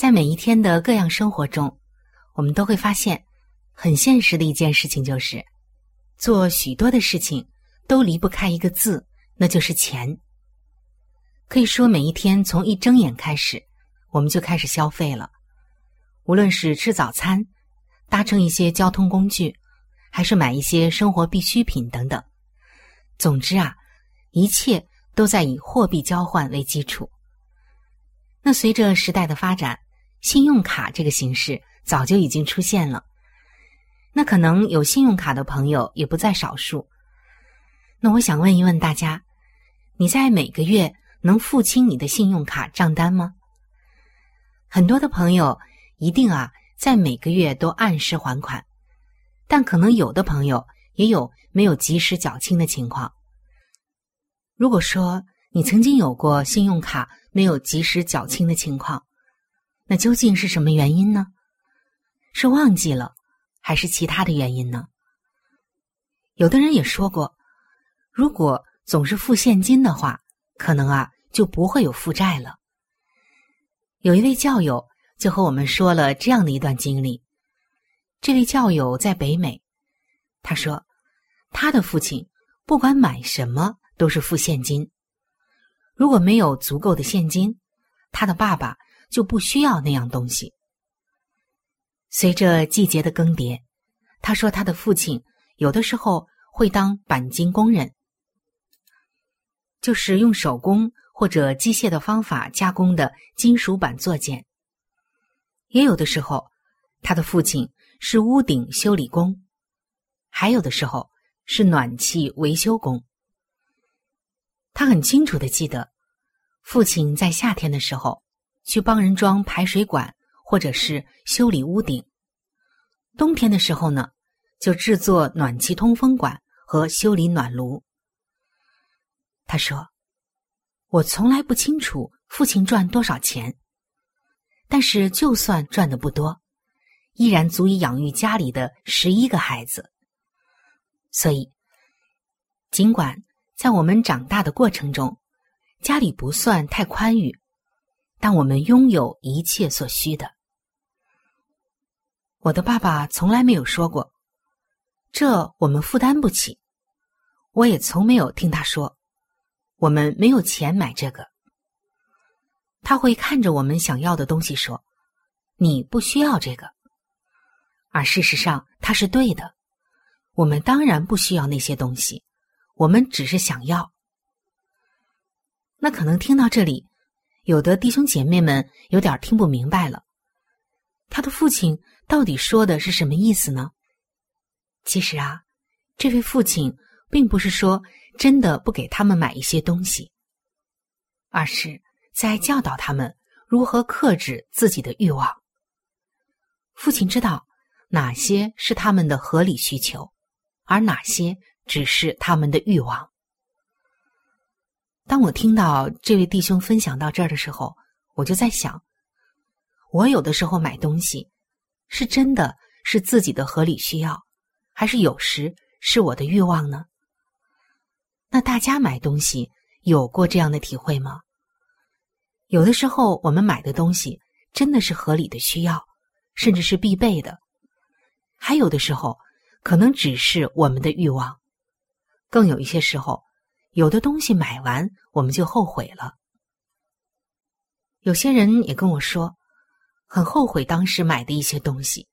在每一天的各样生活中，我们都会发现，很现实的一件事情就是，做许多的事情都离不开一个字，那就是钱。可以说，每一天从一睁眼开始，我们就开始消费了，无论是吃早餐。搭乘一些交通工具，还是买一些生活必需品等等。总之啊，一切都在以货币交换为基础。那随着时代的发展，信用卡这个形式早就已经出现了。那可能有信用卡的朋友也不在少数。那我想问一问大家：你在每个月能付清你的信用卡账单吗？很多的朋友一定啊。在每个月都按时还款，但可能有的朋友也有没有及时缴清的情况。如果说你曾经有过信用卡没有及时缴清的情况，那究竟是什么原因呢？是忘记了，还是其他的原因呢？有的人也说过，如果总是付现金的话，可能啊就不会有负债了。有一位教友。就和我们说了这样的一段经历。这位教友在北美，他说，他的父亲不管买什么都是付现金。如果没有足够的现金，他的爸爸就不需要那样东西。随着季节的更迭，他说他的父亲有的时候会当钣金工人，就是用手工或者机械的方法加工的金属板作件。也有的时候，他的父亲是屋顶修理工，还有的时候是暖气维修工。他很清楚的记得，父亲在夏天的时候去帮人装排水管，或者是修理屋顶；冬天的时候呢，就制作暖气通风管和修理暖炉。他说：“我从来不清楚父亲赚多少钱。”但是，就算赚的不多，依然足以养育家里的十一个孩子。所以，尽管在我们长大的过程中，家里不算太宽裕，但我们拥有一切所需的。我的爸爸从来没有说过，这我们负担不起。我也从没有听他说，我们没有钱买这个。他会看着我们想要的东西说：“你不需要这个。”而事实上，他是对的。我们当然不需要那些东西，我们只是想要。那可能听到这里，有的弟兄姐妹们有点听不明白了。他的父亲到底说的是什么意思呢？其实啊，这位父亲并不是说真的不给他们买一些东西，而是。在教导他们如何克制自己的欲望。父亲知道哪些是他们的合理需求，而哪些只是他们的欲望。当我听到这位弟兄分享到这儿的时候，我就在想：我有的时候买东西，是真的是自己的合理需要，还是有时是我的欲望呢？那大家买东西有过这样的体会吗？有的时候我们买的东西真的是合理的需要，甚至是必备的；还有的时候可能只是我们的欲望。更有一些时候，有的东西买完我们就后悔了。有些人也跟我说，很后悔当时买的一些东西，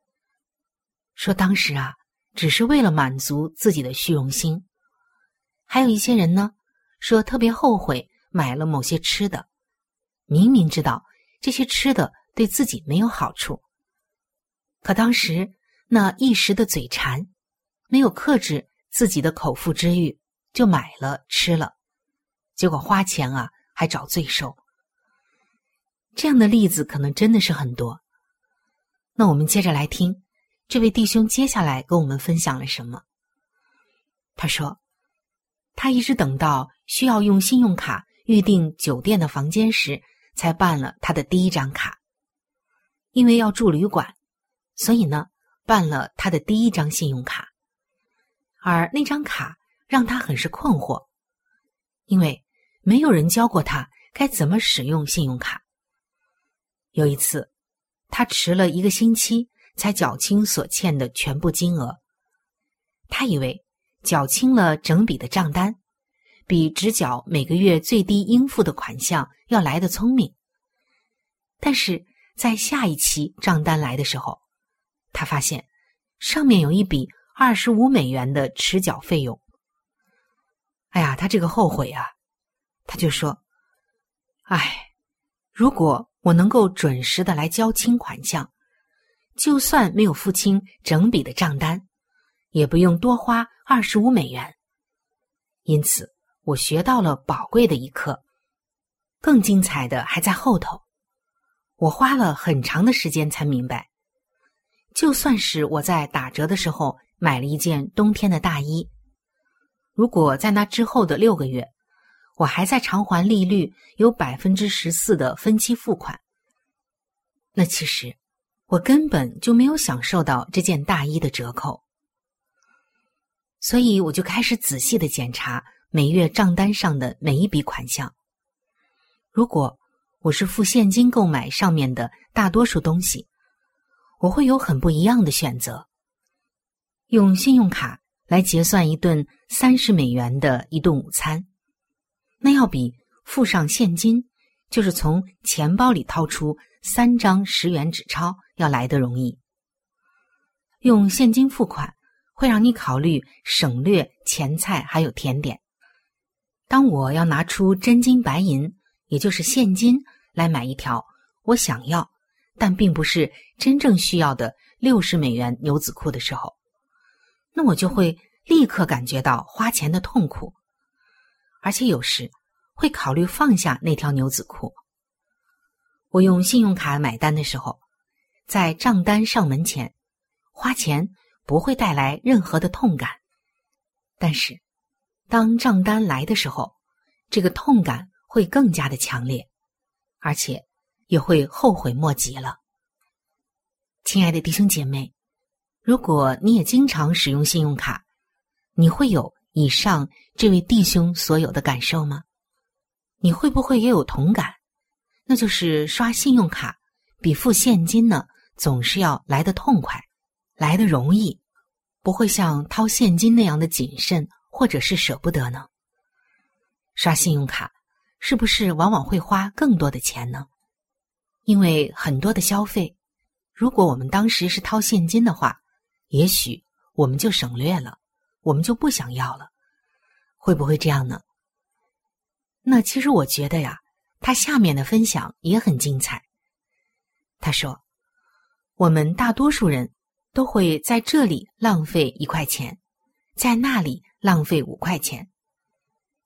说当时啊只是为了满足自己的虚荣心。还有一些人呢，说特别后悔买了某些吃的，明明知道这些吃的对自己没有好处，可当时那一时的嘴馋，没有克制自己的口腹之欲，就买了吃了，结果花钱啊还找罪受。这样的例子可能真的是很多。那我们接着来听这位弟兄接下来跟我们分享了什么。他说。他一直等到需要用信用卡预订酒店的房间时，才办了他的第一张卡。因为要住旅馆，所以呢，办了他的第一张信用卡。而那张卡让他很是困惑，因为没有人教过他该怎么使用信用卡。有一次，他迟了一个星期才缴清所欠的全部金额，他以为。缴清了整笔的账单，比只缴每个月最低应付的款项要来的聪明。但是在下一期账单来的时候，他发现上面有一笔二十五美元的迟缴费用。哎呀，他这个后悔啊！他就说：“哎，如果我能够准时的来交清款项，就算没有付清整笔的账单。”也不用多花二十五美元，因此我学到了宝贵的一课。更精彩的还在后头。我花了很长的时间才明白，就算是我在打折的时候买了一件冬天的大衣，如果在那之后的六个月，我还在偿还利率有百分之十四的分期付款，那其实我根本就没有享受到这件大衣的折扣。所以我就开始仔细的检查每月账单上的每一笔款项。如果我是付现金购买上面的大多数东西，我会有很不一样的选择。用信用卡来结算一顿三十美元的一顿午餐，那要比付上现金，就是从钱包里掏出三张十元纸钞要来的容易。用现金付款。会让你考虑省略前菜还有甜点。当我要拿出真金白银，也就是现金来买一条我想要但并不是真正需要的六十美元牛仔裤的时候，那我就会立刻感觉到花钱的痛苦，而且有时会考虑放下那条牛仔裤。我用信用卡买单的时候，在账单上门前花钱。不会带来任何的痛感，但是当账单来的时候，这个痛感会更加的强烈，而且也会后悔莫及了。亲爱的弟兄姐妹，如果你也经常使用信用卡，你会有以上这位弟兄所有的感受吗？你会不会也有同感？那就是刷信用卡比付现金呢，总是要来的痛快。来的容易，不会像掏现金那样的谨慎或者是舍不得呢。刷信用卡是不是往往会花更多的钱呢？因为很多的消费，如果我们当时是掏现金的话，也许我们就省略了，我们就不想要了。会不会这样呢？那其实我觉得呀，他下面的分享也很精彩。他说，我们大多数人。都会在这里浪费一块钱，在那里浪费五块钱，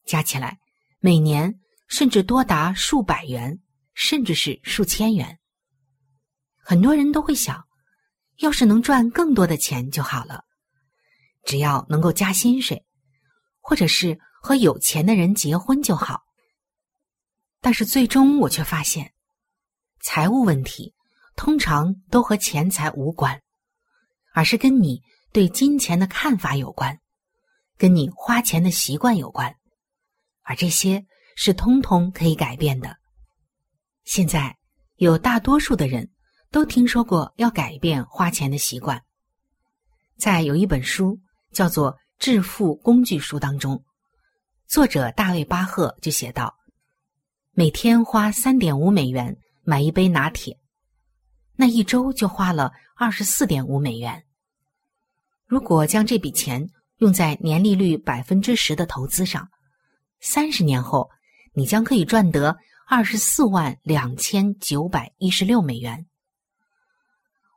加起来每年甚至多达数百元，甚至是数千元。很多人都会想，要是能赚更多的钱就好了，只要能够加薪水，或者是和有钱的人结婚就好。但是最终我却发现，财务问题。通常都和钱财无关，而是跟你对金钱的看法有关，跟你花钱的习惯有关，而这些是通通可以改变的。现在有大多数的人都听说过要改变花钱的习惯，在有一本书叫做《致富工具书》当中，作者大卫·巴赫就写道：每天花三点五美元买一杯拿铁。那一周就花了二十四点五美元。如果将这笔钱用在年利率百分之十的投资上，三十年后你将可以赚得二十四万两千九百一十六美元。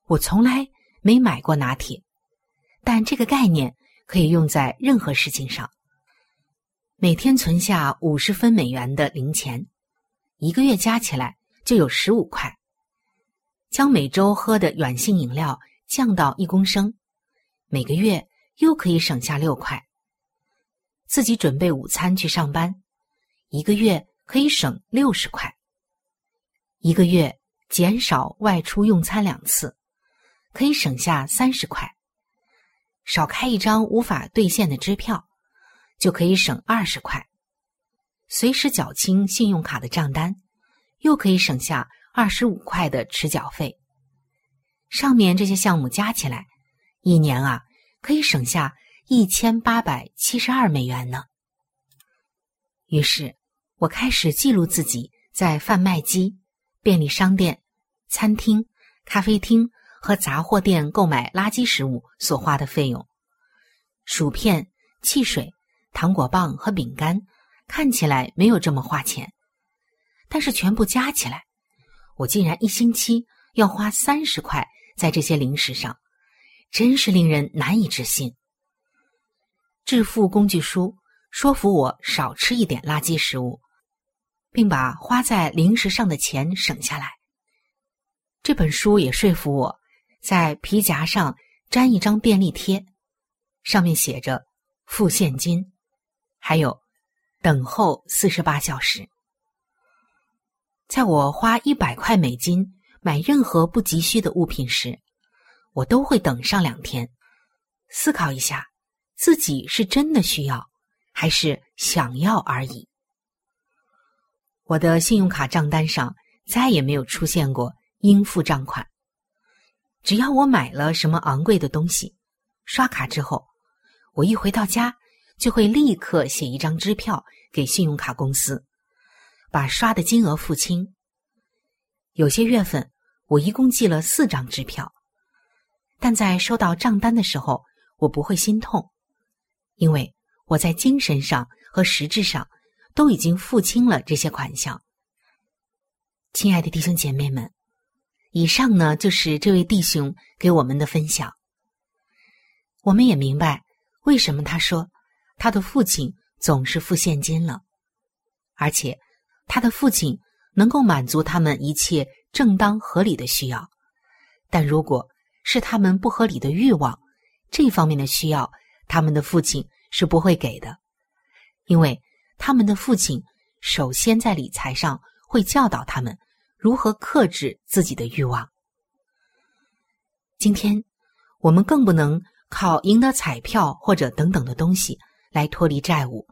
我从来没买过拿铁，但这个概念可以用在任何事情上。每天存下五十分美元的零钱，一个月加起来就有十五块。将每周喝的软性饮料降到一公升，每个月又可以省下六块。自己准备午餐去上班，一个月可以省六十块。一个月减少外出用餐两次，可以省下三十块。少开一张无法兑现的支票，就可以省二十块。随时缴清信用卡的账单，又可以省下。二十五块的迟缴费，上面这些项目加起来，一年啊可以省下一千八百七十二美元呢。于是，我开始记录自己在贩卖机、便利商店、餐厅、咖啡厅和杂货店购买垃圾食物所花的费用。薯片、汽水、糖果棒和饼干看起来没有这么花钱，但是全部加起来。我竟然一星期要花三十块在这些零食上，真是令人难以置信。致富工具书说服我少吃一点垃圾食物，并把花在零食上的钱省下来。这本书也说服我在皮夹上粘一张便利贴，上面写着“付现金”，还有“等候四十八小时”。在我花一百块美金买任何不急需的物品时，我都会等上两天，思考一下自己是真的需要还是想要而已。我的信用卡账单上再也没有出现过应付账款。只要我买了什么昂贵的东西，刷卡之后，我一回到家就会立刻写一张支票给信用卡公司。把刷的金额付清。有些月份我一共寄了四张支票，但在收到账单的时候，我不会心痛，因为我在精神上和实质上都已经付清了这些款项。亲爱的弟兄姐妹们，以上呢就是这位弟兄给我们的分享。我们也明白为什么他说他的父亲总是付现金了，而且。他的父亲能够满足他们一切正当合理的需要，但如果是他们不合理的欲望，这方面的需要，他们的父亲是不会给的，因为他们的父亲首先在理财上会教导他们如何克制自己的欲望。今天我们更不能靠赢得彩票或者等等的东西来脱离债务。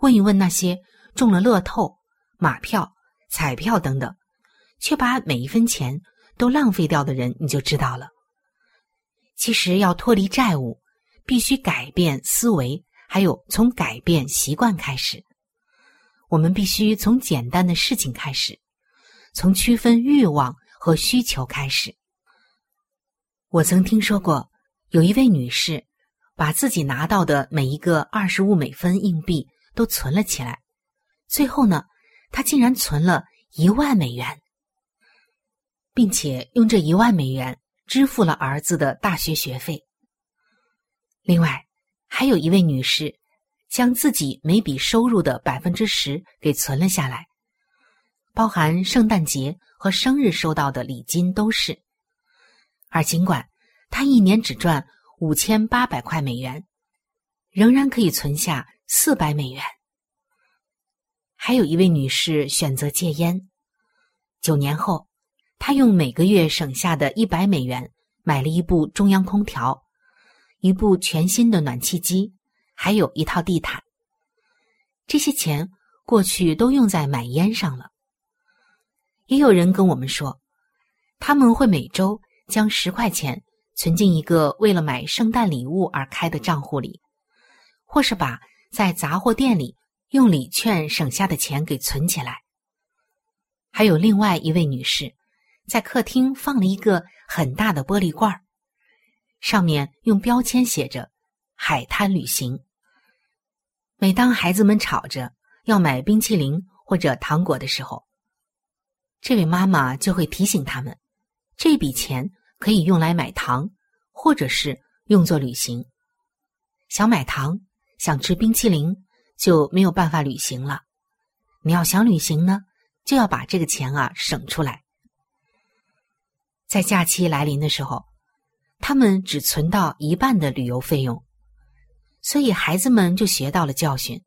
问一问那些中了乐透。马票、彩票等等，却把每一分钱都浪费掉的人，你就知道了。其实要脱离债务，必须改变思维，还有从改变习惯开始。我们必须从简单的事情开始，从区分欲望和需求开始。我曾听说过，有一位女士把自己拿到的每一个二十五美分硬币都存了起来，最后呢。她竟然存了一万美元，并且用这一万美元支付了儿子的大学学费。另外，还有一位女士将自己每笔收入的百分之十给存了下来，包含圣诞节和生日收到的礼金都是。而尽管她一年只赚五千八百块美元，仍然可以存下四百美元。还有一位女士选择戒烟，九年后，他用每个月省下的一百美元买了一部中央空调，一部全新的暖气机，还有一套地毯。这些钱过去都用在买烟上了。也有人跟我们说，他们会每周将十块钱存进一个为了买圣诞礼物而开的账户里，或是把在杂货店里用礼券省下的钱给存起来。还有另外一位女士，在客厅放了一个很大的玻璃罐上面用标签写着“海滩旅行”。每当孩子们吵着要买冰淇淋或者糖果的时候，这位妈妈就会提醒他们，这笔钱可以用来买糖，或者是用作旅行。想买糖、想吃冰淇淋就没有办法旅行了。你要想旅行呢，就要把这个钱啊省出来。在假期来临的时候，他们只存到一半的旅游费用。所以，孩子们就学到了教训，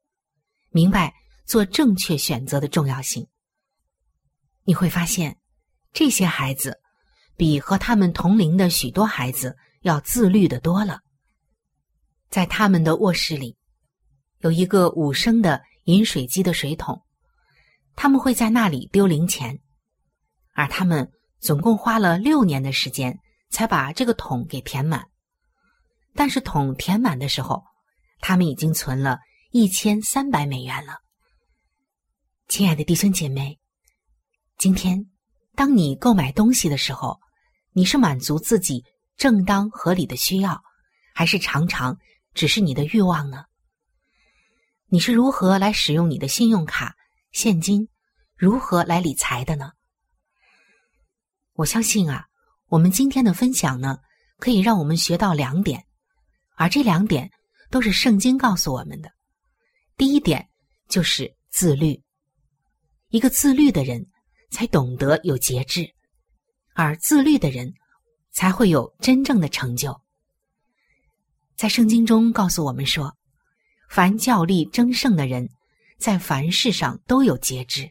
明白做正确选择的重要性。你会发现，这些孩子比和他们同龄的许多孩子要自律的多了。在他们的卧室里，有一个五升的饮水机的水桶，他们会在那里丢零钱，而他们总共花了六年的时间才把这个桶给填满。但是桶填满的时候，他们已经存了一千三百美元了，亲爱的弟兄姐妹，今天当你购买东西的时候，你是满足自己正当合理的需要，还是常常只是你的欲望呢？你是如何来使用你的信用卡、现金，如何来理财的呢？我相信啊，我们今天的分享呢，可以让我们学到两点，而这两点。都是圣经告诉我们的。第一点就是自律，一个自律的人才懂得有节制，而自律的人才会有真正的成就。在圣经中告诉我们说，凡教力争胜的人，在凡事上都有节制。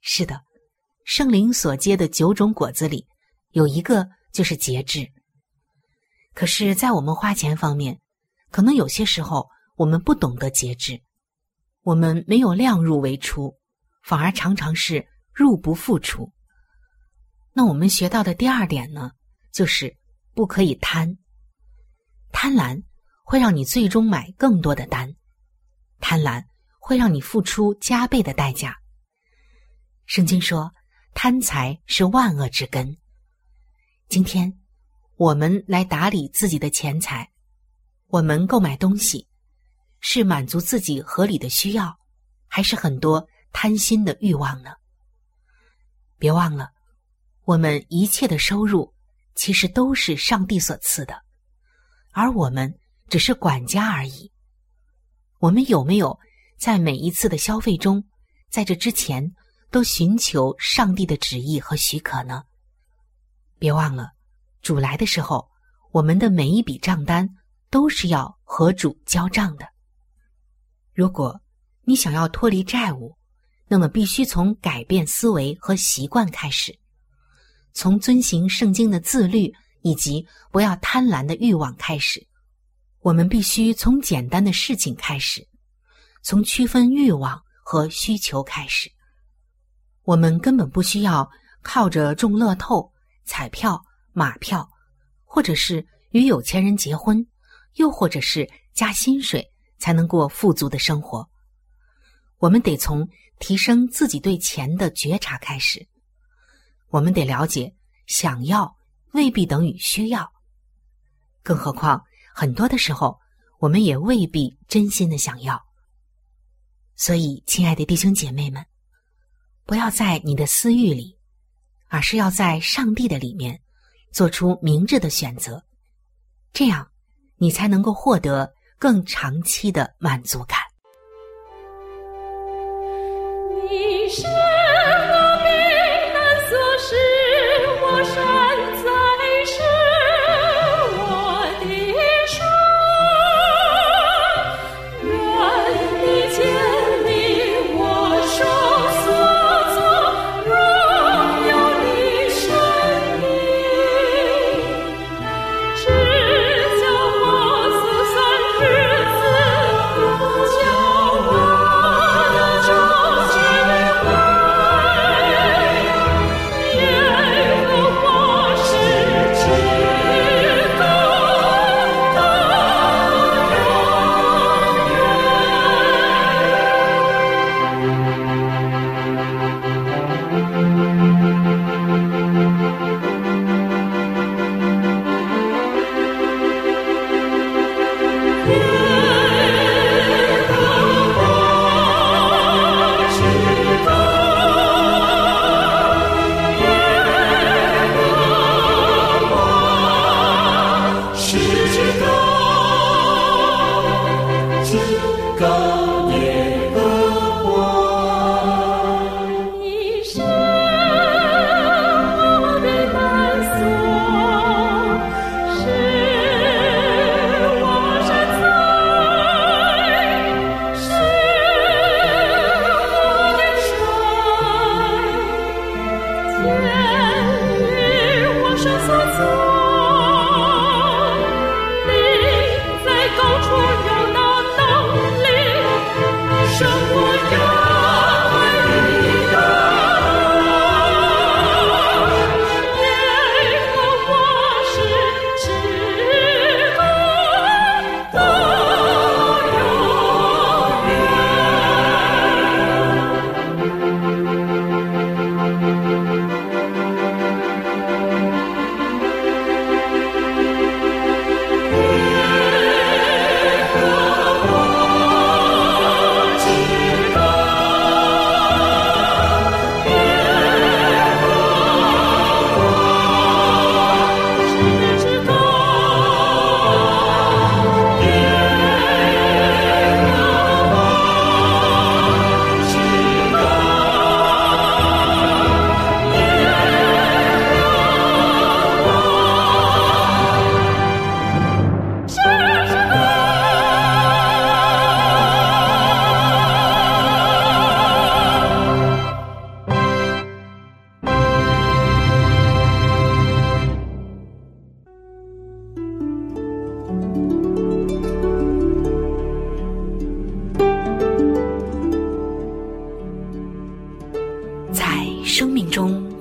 是的，圣灵所结的九种果子里，有一个就是节制。可是，在我们花钱方面，可能有些时候我们不懂得节制，我们没有量入为出，反而常常是入不敷出。那我们学到的第二点呢，就是不可以贪。贪婪会让你最终买更多的单，贪婪会让你付出加倍的代价。圣经说，贪财是万恶之根。今天我们来打理自己的钱财。我们购买东西，是满足自己合理的需要，还是很多贪心的欲望呢？别忘了，我们一切的收入其实都是上帝所赐的，而我们只是管家而已。我们有没有在每一次的消费中，在这之前都寻求上帝的旨意和许可呢？别忘了，主来的时候，我们的每一笔账单。都是要和主交账的。如果你想要脱离债务，那么必须从改变思维和习惯开始，从遵循圣经的自律以及不要贪婪的欲望开始。我们必须从简单的事情开始，从区分欲望和需求开始。我们根本不需要靠着中乐透、彩票、马票，或者是与有钱人结婚。又或者是加薪水才能过富足的生活，我们得从提升自己对钱的觉察开始。我们得了解，想要未必等于需要，更何况很多的时候，我们也未必真心的想要。所以，亲爱的弟兄姐妹们，不要在你的私欲里，而是要在上帝的里面做出明智的选择，这样。你才能够获得更长期的满足感。你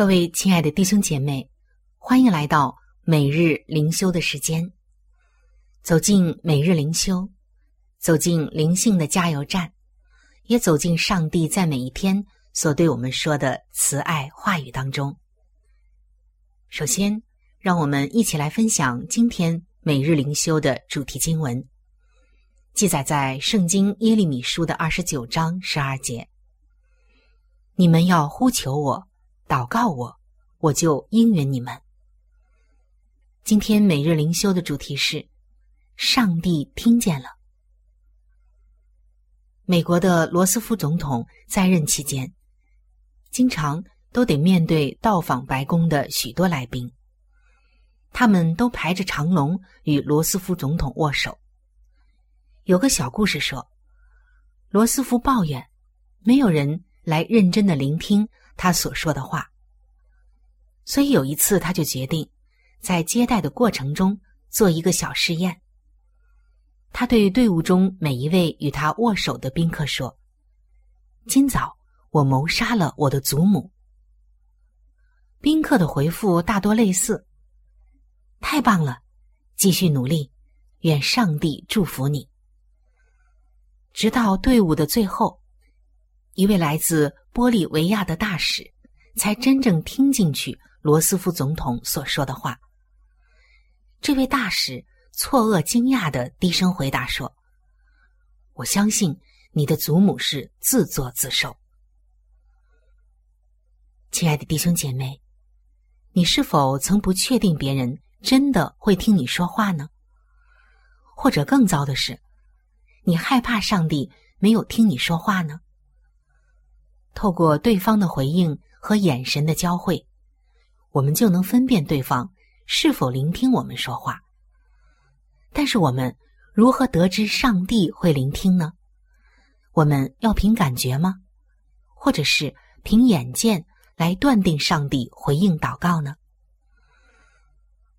各位亲爱的弟兄姐妹，欢迎来到每日灵修的时间。走进每日灵修，走进灵性的加油站，也走进上帝在每一天所对我们说的慈爱话语当中。首先，让我们一起来分享今天每日灵修的主题经文，记载在圣经耶利米书的二十九章十二节：“你们要呼求我。”祷告我，我就应允你们。今天每日灵修的主题是：上帝听见了。美国的罗斯福总统在任期间，经常都得面对到访白宫的许多来宾，他们都排着长龙与罗斯福总统握手。有个小故事说，罗斯福抱怨没有人来认真的聆听。他所说的话，所以有一次，他就决定在接待的过程中做一个小试验。他对队伍中每一位与他握手的宾客说：“今早我谋杀了我的祖母。”宾客的回复大多类似：“太棒了，继续努力，愿上帝祝福你。”直到队伍的最后，一位来自。玻利维亚的大使才真正听进去罗斯福总统所说的话。这位大使错愕惊讶的低声回答说：“我相信你的祖母是自作自受。”亲爱的弟兄姐妹，你是否曾不确定别人真的会听你说话呢？或者更糟的是，你害怕上帝没有听你说话呢？透过对方的回应和眼神的交汇，我们就能分辨对方是否聆听我们说话。但是，我们如何得知上帝会聆听呢？我们要凭感觉吗？或者是凭眼见来断定上帝回应祷告呢？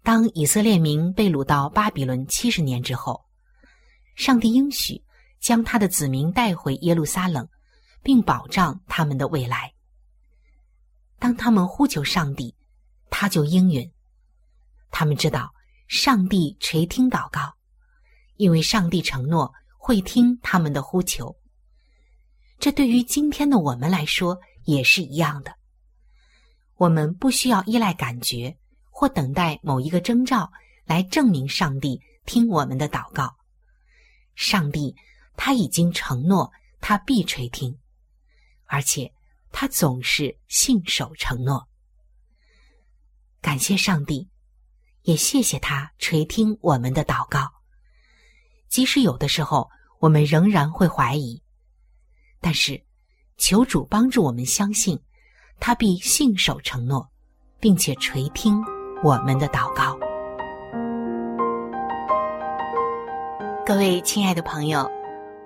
当以色列民被掳到巴比伦七十年之后，上帝应许将他的子民带回耶路撒冷。并保障他们的未来。当他们呼求上帝，他就应允。他们知道上帝垂听祷告，因为上帝承诺会听他们的呼求。这对于今天的我们来说也是一样的。我们不需要依赖感觉或等待某一个征兆来证明上帝听我们的祷告。上帝他已经承诺，他必垂听。而且，他总是信守承诺。感谢上帝，也谢谢他垂听我们的祷告。即使有的时候我们仍然会怀疑，但是求主帮助我们相信，他必信守承诺，并且垂听我们的祷告。各位亲爱的朋友。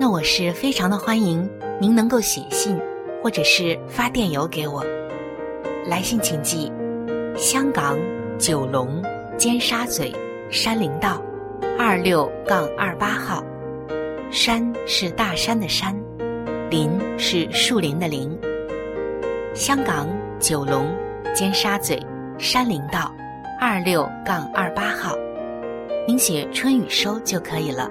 那我是非常的欢迎您能够写信，或者是发电邮给我。来信请寄：香港九龙尖沙咀山林道二六杠二八号。山是大山的山，林是树林的林。香港九龙尖沙咀山林道二六杠二八号，您写“春雨收”就可以了。